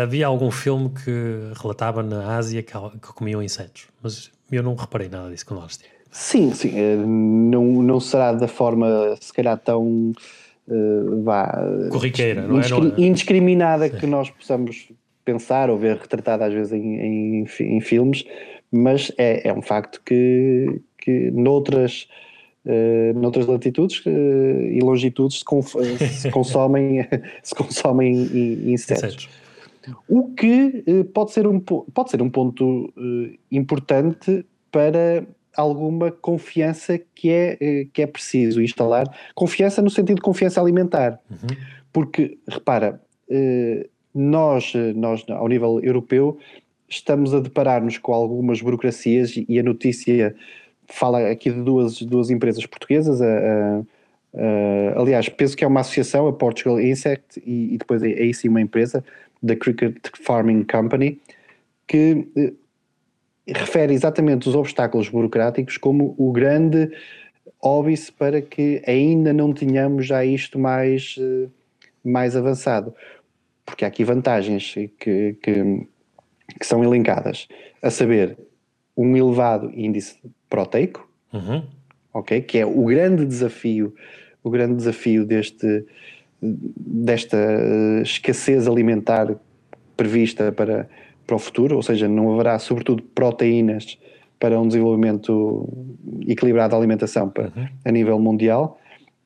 havia algum filme que relatava na Ásia que, que comiam insetos, mas eu não reparei nada disso quando lá estive. Sim, sim, não, não será da forma se calhar tão uh, vá, corriqueira, não é? Não é? indiscriminada que nós possamos pensar ou ver retratada às vezes em, em, em filmes, mas é, é, um facto que, que noutras, uh, noutras latitudes uh, e longitudes se, se consomem, se consomem insetos. insetos. O que uh, pode, ser um, pode ser um ponto importante para alguma confiança que é, eh, que é preciso instalar. Confiança no sentido de confiança alimentar. Uhum. Porque, repara, eh, nós, eh, nós, ao nível europeu, estamos a deparar-nos com algumas burocracias e a notícia fala aqui de duas, duas empresas portuguesas, a, a, a, aliás, penso que é uma associação, a Portugal Insect, e, e depois é, é sim uma empresa, da Cricket Farming Company, que refere exatamente os obstáculos burocráticos como o grande, óbice para que ainda não tenhamos já isto mais, uh, mais avançado. Porque há aqui vantagens que, que, que, são elencadas, a saber, um elevado índice proteico, uhum. ok? Que é o grande desafio, o grande desafio deste, desta eh, escassez alimentar prevista para, para o futuro, ou seja, não haverá sobretudo proteínas para um desenvolvimento equilibrado da alimentação para, uhum. a nível mundial.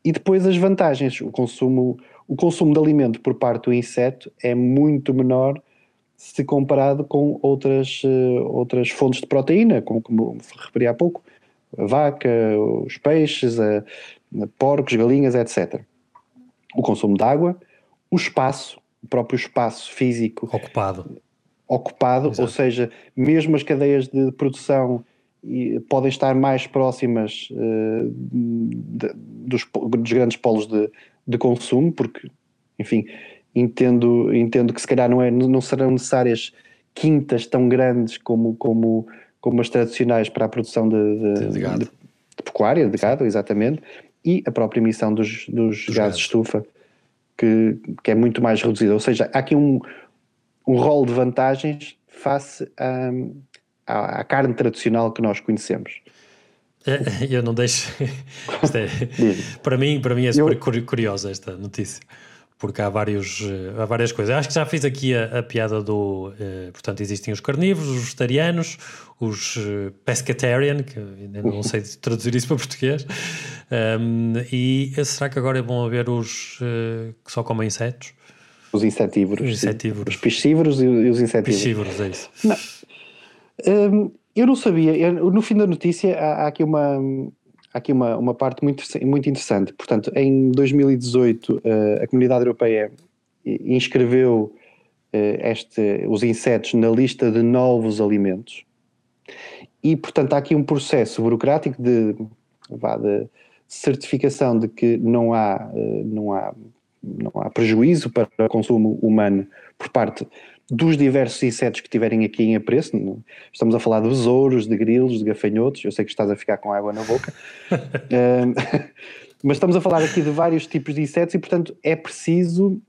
E depois as vantagens, o consumo, o consumo de alimento por parte do inseto é muito menor se comparado com outras, uh, outras fontes de proteína, como, como referi há pouco, a vaca, os peixes, a, a porcos, galinhas, etc o consumo de água, o espaço, o próprio espaço físico ocupado. Ocupado, Exato. ou seja, mesmo as cadeias de produção podem estar mais próximas uh, de, dos, dos, grandes polos de, de, consumo, porque, enfim, entendo, entendo que se calhar não, é, não serão necessárias quintas tão grandes como, como, como as tradicionais para a produção de, de, de, de pecuária, de gado, exatamente, e a própria emissão dos, dos, gases, gases de estufa, que, que é muito mais reduzida. Ou seja, há aqui um, um rol de vantagens face à, à, à carne tradicional que nós conhecemos. Eu não deixo. É, para mim, para mim é super eu... curiosa esta notícia porque há, vários, há várias coisas. Acho que já fiz aqui a, a piada do. Eh, portanto, existem os carnívoros, os vegetarianos, os uh, pescatarian, que ainda não sei traduzir isso para português. Um, e será que agora é bom haver os uh, que só comem insetos? Os insetívoros. Os insetívoros. Os piscívoros e os insetívoros. Piscívoros, é isso. Não. Um, eu não sabia. Eu, no fim da notícia há, há aqui uma há aqui uma, uma parte muito, muito interessante. Portanto, em 2018, eh, a Comunidade Europeia inscreveu eh, este, os insetos na lista de novos alimentos e, portanto, há aqui um processo burocrático de, de certificação de que não há, eh, não há, não há prejuízo para o consumo humano por parte dos diversos insetos que tiverem aqui em apreço. Estamos a falar de besouros, de grilos, de gafanhotos. Eu sei que estás a ficar com água na boca. mas estamos a falar aqui de vários tipos de insetos e, portanto, é preciso,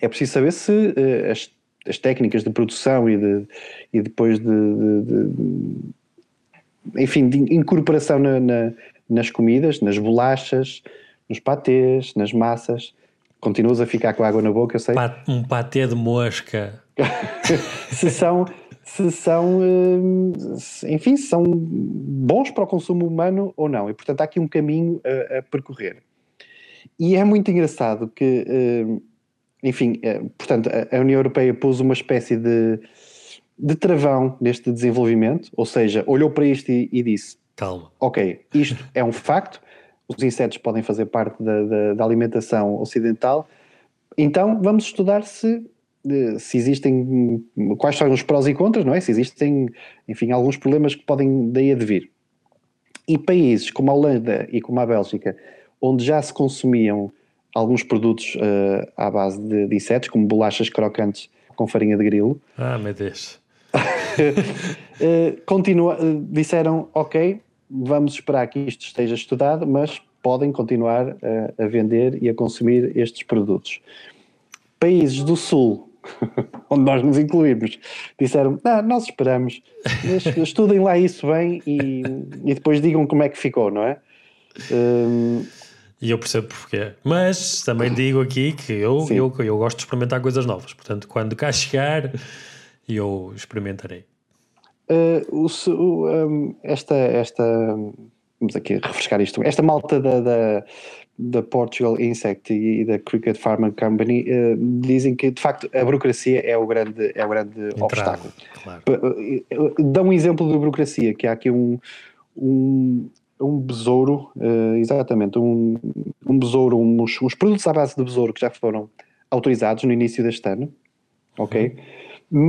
é preciso saber se uh, as, as, técnicas de produção e, de, e depois de, de, de enfim, de incorporação na, na, nas comidas, nas bolachas, nos patês, nas massas. Continuas a ficar com água na boca, eu sei. Um patê de mosca se são, se são, eh, enfim, se são bons para o consumo humano ou não. E, portanto, há aqui um caminho a, a percorrer. E é muito engraçado que, eh, enfim, eh, portanto, a União Europeia pôs uma espécie de, de travão neste desenvolvimento, ou seja, olhou para isto e, e disse: Calma. Ok, isto é um facto, os insetos podem fazer parte da, da, da alimentação ocidental, então vamos estudar se se existem, quais são os prós e contras, não é? Se existem, enfim, alguns problemas que podem daí advir. E países como a Holanda e como a Bélgica, onde já se consumiam alguns produtos uh, à base de, de, insetos, como bolachas crocantes com farinha de grilo. Ah, meu Deus. uh, continua, uh, disseram, ok, vamos esperar que isto esteja estudado, mas podem continuar a vender e a consumir estes produtos. Países do Sul, onde nós nos incluímos, disseram: ah, nós esperamos, estudem lá isso bem e, e depois digam como é que ficou, não é? Um, e eu percebo porquê. Mas também digo aqui que eu, eu, eu gosto de experimentar coisas novas. Portanto, quando cá chegar, eu experimentarei. Uh, o, um, esta, esta, vamos aqui refrescar isto. Esta malta da, da, da Portugal Insect e da Cricket Pharma Company uh, dizem que de facto a burocracia é o grande, é o grande obstáculo. Claro. Uh, dá um exemplo de burocracia, que há aqui um, um, um besouro, uh, exatamente, um, um besouro, uns, uns, produtos à base de besouro que já foram autorizados no início deste ano, ok? Uhum.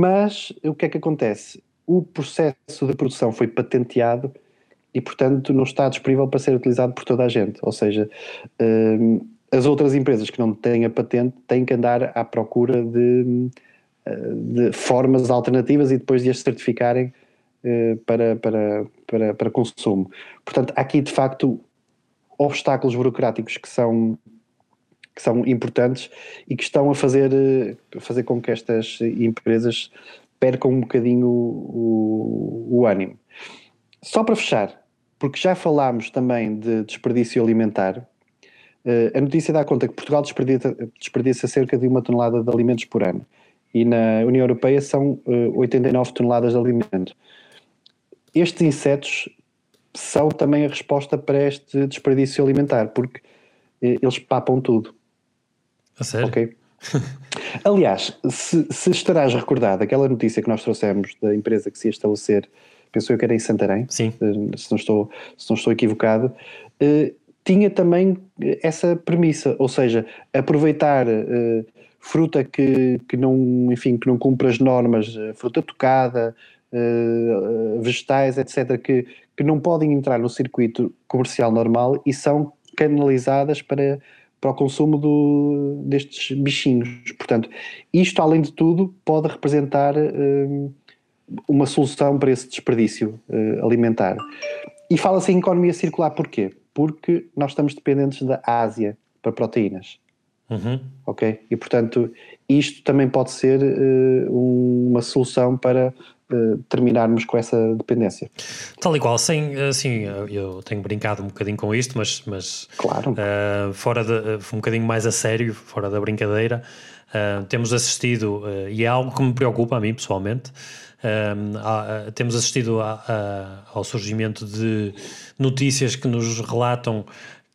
Mas o que é que acontece? O processo de produção foi patenteado e, portanto, não está disponível para ser utilizado por toda a gente. Ou seja, um, as outras empresas que não têm a patente têm que andar à procura de, de formas alternativas e depois de as certificarem uh, para, para, para, para consumo. Portanto, aqui de facto obstáculos burocráticos que são que são importantes e que estão a fazer, a fazer com que estas empresas percam um bocadinho o, o, o ânimo. Só para fechar, porque já falámos também de desperdício alimentar, eh, a notícia dá conta que Portugal desperdiça, desperdiça cerca de uma tonelada de alimentos por ano e na União Europeia são 89 eh, toneladas de alimentos. Estes insetos são também a resposta para este desperdício alimentar, porque eh, eles papam tudo. A sério? Ok. Aliás, se, se estarás recordado aquela notícia que nós trouxemos da empresa que se ia estabelecer, pensou eu que era em Santarém, Sim. Eh, se não estou, se não estou equivocado, eh, tinha também essa premissa, ou seja, aproveitar eh, fruta que, que não, enfim, que não cumpre as normas, eh, fruta tocada, eh, vegetais, etc., que, que não podem entrar no circuito comercial normal e são canalizadas para para o consumo do, destes bichinhos. Portanto, isto, além de tudo, pode representar uh, uma solução para esse desperdício uh, alimentar. E fala-se em economia circular porquê? Porque nós estamos dependentes da Ásia para proteínas. Uhum. Ok? E, portanto, isto também pode ser uh, uma solução para terminarmos com essa dependência. Tal e qual, sem, assim, eu tenho brincado um bocadinho com isto, mas, mas claro. Uh, fora de, um bocadinho mais a sério, fora da brincadeira, uh, temos assistido, uh, e é algo que me preocupa a mim pessoalmente, temos assistido a, a, ao surgimento de notícias que nos relatam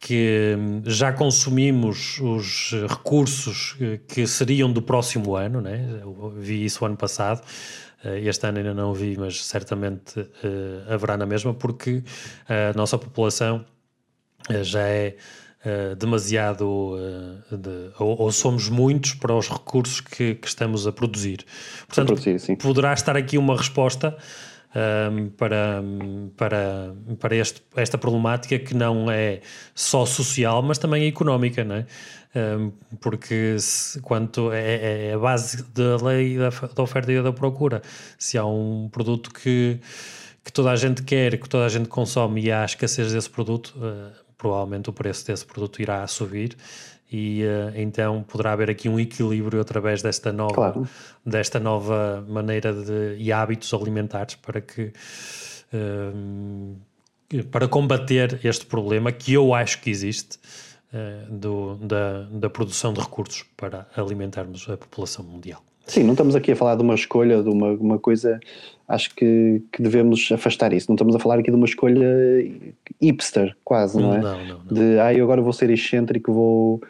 que hum, já consumimos os recursos que seriam do próximo ano, né? Eu vi isso ano passado, eh, este ano ainda não vi, mas certamente uh, haverá na mesma, porque a nossa população uh, já é uh, demasiado. De, ou, ou, somos muitos para os recursos que, que estamos a produzir. Portanto, a produzir, poderá estar aqui uma resposta. Um, para, para, para este, esta problemática que não é só social, mas também económica, não é? porque se, quanto é, é, é, a base da lei da, da, oferta e da procura. Se há um produto que, que toda a gente quer, que toda a gente consome e há escassez desse produto, uh, provavelmente o preço desse produto irá subir e uh, então poderá haver aqui um equilíbrio através desta nova, claro. desta nova maneira de, e hábitos alimentares para que uh, para combater este problema que eu acho que existe eh, do, da, da produção de recursos para alimentarmos a população mundial. Sim, não estamos aqui a falar de uma escolha, de uma, uma coisa, acho que, que devemos afastar isso. Não estamos a falar aqui de uma escolha hipster, quase, não é? Não, não, não. De, ah, eu agora vou ser excêntrico, vou.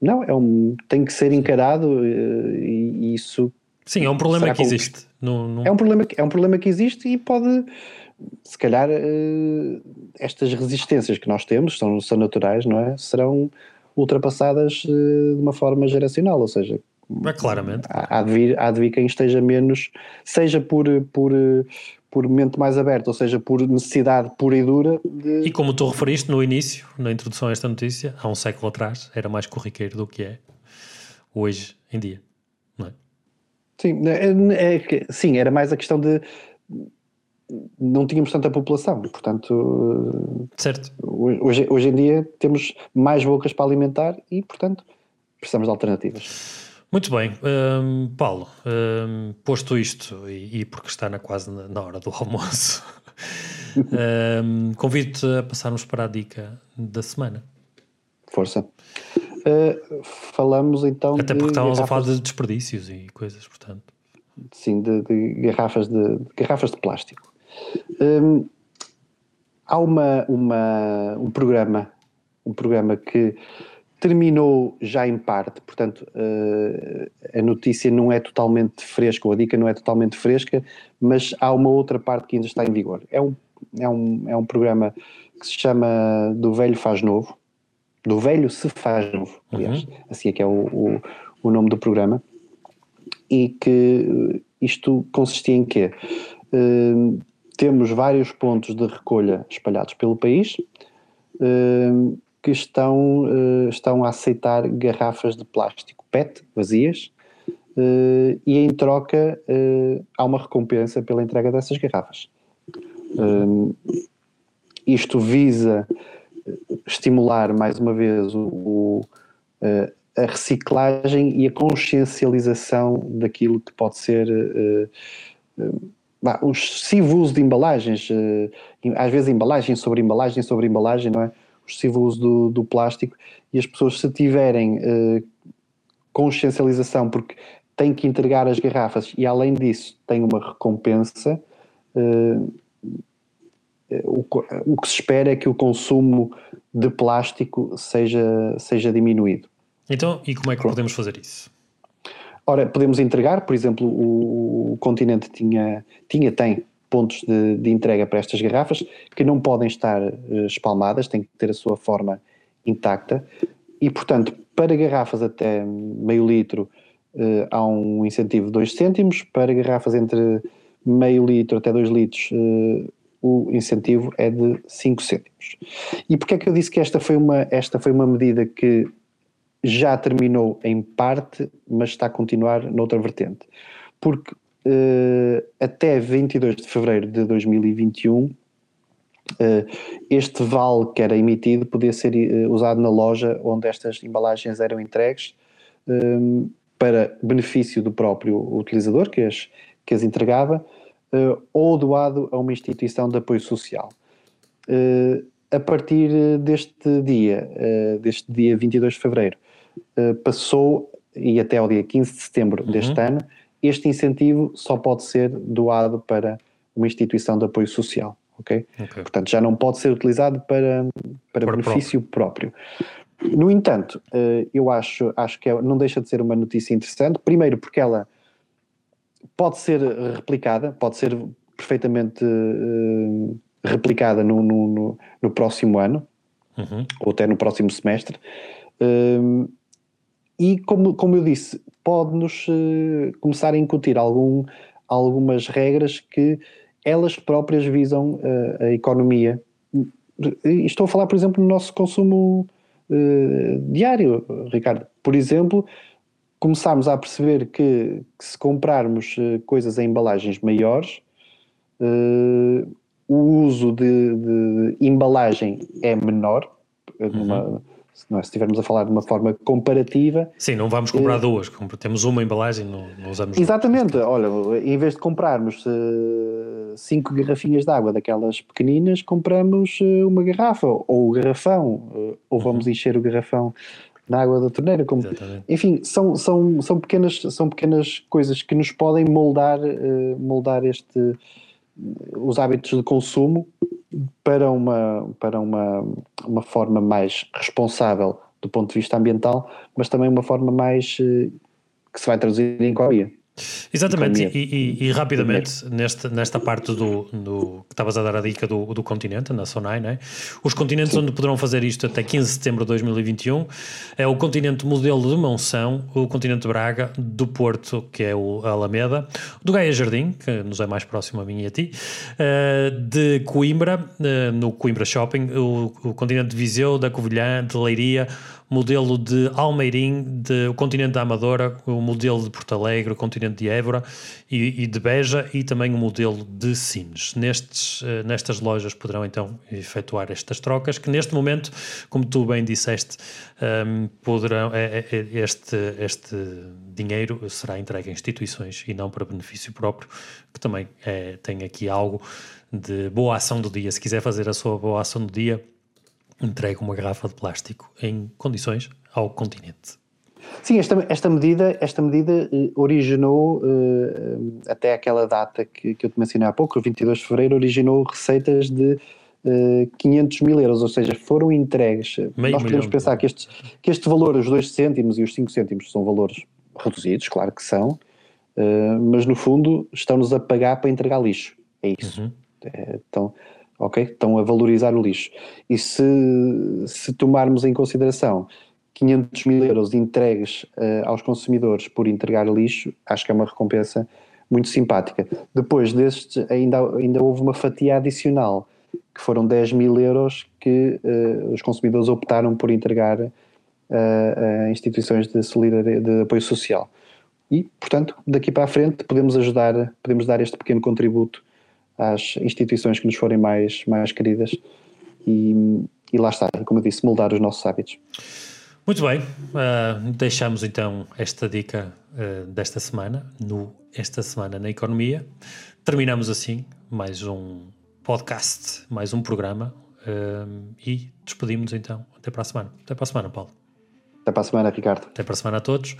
Não, é um, tem que ser encarado eh, e, isso. Sim, é um problema que existe. Não, não... É, um problema, é um problema que existe e pode se calhar uh, estas resistências que nós temos, são, são naturais, não é? Serão ultrapassadas uh, de uma forma geracional, ou seja, é, claramente. Há, há, de vir, há de vir quem esteja menos, seja por, por, por mente mais aberta, ou seja, por necessidade pura e dura. De... E como tu referiste no início, na introdução a esta notícia, há um século atrás, era mais corriqueiro do que é hoje em dia, não é? Sim, é, é, sim, era mais a questão de não tínhamos tanta população, portanto, certo. Hoje, hoje em dia temos mais bocas para alimentar e, portanto, precisamos de alternativas. Muito bem, um, Paulo, um, posto isto e, e, porque está na, quase na, na hora do almoço, um, convido-te a passarmos para a dica da semana. Força. Uh, falamos então. Até porque estávamos garrafas... a falar de desperdícios e coisas, portanto. Sim, de, de garrafas de, de, garrafas de plástico. Um, há uma, uma, um programa, um programa que terminou já em parte, portanto uh, a notícia não é totalmente fresca, ou a dica não é totalmente fresca, mas há uma outra parte que ainda está em vigor. É um, é um, é um programa que se chama Do Velho Faz Novo, Do Velho Se Faz Novo, aliás, uhum. assim é que é o, o, o nome do programa, e que isto consistia em quê? Uh, temos vários pontos de recolha espalhados pelo país uh, que estão, uh, estão a aceitar garrafas de plástico PET vazias uh, e em troca há uma recompensa pela entrega dessas garrafas. isto visa estimular mais uma vez o, o, a reciclagem e a consciencialização daquilo que pode ser bah, os excessivo uso de embalagens, às vezes embalagem sobre embalagem sobre embalagem, não é? O excessivo uso do, do plástico e as pessoas se tiverem consciencialização, porque têm que entregar as garrafas e além disso tem uma recompensa, o, o que se espera é que o consumo de plástico seja, seja diminuído. Então, e como é que Pronto. podemos fazer isso? Ora, podemos entregar, por exemplo, o, o continente tinha, tinha, tem pontos de, de, entrega para estas garrafas que não podem estar uh, espalmadas, têm que ter a sua forma intacta e, portanto, para garrafas até meio litro uh, há um incentivo de 2 cêntimos, para garrafas entre meio litro até 2 litros uh, o incentivo é de 5 cêntimos. E porquê é que eu disse que esta foi uma, esta foi uma medida que já terminou em parte, mas está a continuar noutra vertente? Porque uh, até 22 de fevereiro de 2021 uh, eh, este vale que era emitido podia ser uh, usado na loja onde estas embalagens eram entregues para benefício do próprio utilizador que as, que as entregava ou doado a uma instituição de apoio social. A partir deste dia, deste dia 22 de fevereiro, passou, e até ao dia 15 de setembro uhum. deste ano, este incentivo só pode ser doado para uma instituição de apoio social. Okay? okay. Portanto, já não pode ser utilizado para, para, benefício próprio. próprio. No entanto, eu acho, acho que é, não deixa de ser uma notícia interessante, primeiro porque ela pode ser replicada, pode ser perfeitamente uh, replicada no, no, no, no, próximo ano, uhum. ou até no próximo semestre. Uh, e como, como eu disse, pode-nos uh, começar a incutir algum, algumas regras que elas próprias visam a economia. Estou a falar, por exemplo, no nosso consumo diário, Ricardo. Por exemplo, começámos a perceber que, que se comprarmos uh, coisas em embalagens maiores, uh, o uso de, de, embalagem é menor, uhum. Se, é, se estivermos a falar de uma forma comparativa. Sim, não vamos comprar duas, temos uma embalagem, não, não usamos Exatamente, duas. olha, em vez de comprarmos cinco garrafinhas de água daquelas pequeninas, compramos uma garrafa ou o garrafão, ou vamos uhum. encher o garrafão na água da torneira. Como, enfim, são, são, são, pequenas, são pequenas coisas que nos podem moldar, uh, moldar este, os hábitos de consumo para uma, para uma, uma forma mais responsável do ponto de vista ambiental, mas também uma forma mais uh, que se vai traduzir em economia. Exatamente, e, e, e, rapidamente, nesta, nesta parte do, do que estavas a dar a dica do, do continente, na Sonai, né? os continentes Sim. onde poderão fazer isto até 15 de setembro de 2021 é o continente modelo de Monção, o continente de Braga, do Porto, que é o Alameda, do Gaia Jardim, que nos é mais próximo a mim e a ti, uh, de Coimbra, uh, no Coimbra Shopping, o, o continente de Viseu, da Covilhã, de Leiria, modelo de Almeirim, de, o continente da Amadora, o modelo de Porto Alegre, o continente de Évora e, e de Beja e também o modelo de Sines. Nestes, eh, nestas lojas poderão então efetuar estas trocas, que neste momento, como tu bem disseste, um, ehm, poderão, é, é, este, este dinheiro será entregue a instituições e não para benefício próprio, que também é, tem aqui algo de boa ação do dia. Se quiser fazer a sua boa ação do dia, entregue uma garrafa de plástico em condições ao continente. Sim, esta, esta medida, esta medida uh, originou, uh, até aquela data que, que eu te mencionei há pouco, o 22 de fevereiro, originou receitas de uh, 500 mil euros, ou seja, foram entregues. Meio Nós podemos pensar que este, que este valor, os 2 cêntimos e os 5 cêntimos, são valores reduzidos, claro que são, mas no fundo estão-nos a pagar para entregar lixo. É isso. Uhum. então, ok? Estão a valorizar o lixo. E se, se tomarmos em consideração 500 mil euros entregues uh, aos consumidores por entregar lixo, acho que é uma recompensa muito simpática. Depois destes, ainda, ainda houve uma fatia adicional, que foram 10 mil euros que uh, os consumidores optaram por entregar uh, a instituições de, de apoio social. E, portanto, daqui para a frente podemos ajudar, podemos dar este pequeno contributo às instituições que nos forem mais, mais queridas e, e lá está, como eu disse, moldar os nossos hábitos. Muito bem, uh, deixamos então esta dica uh, desta semana, no Esta Semana na Economia. Terminamos assim mais um podcast, mais um programa uh, e despedimos então. Até para a semana. Até para a semana, Paulo. Até para a semana, Ricardo. Até para a semana a todos.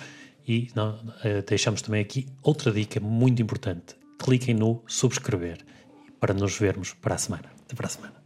E não, deixamos também aqui outra dica muito importante. Cliquem no subscrever para nos vermos para a semana. Até para a semana.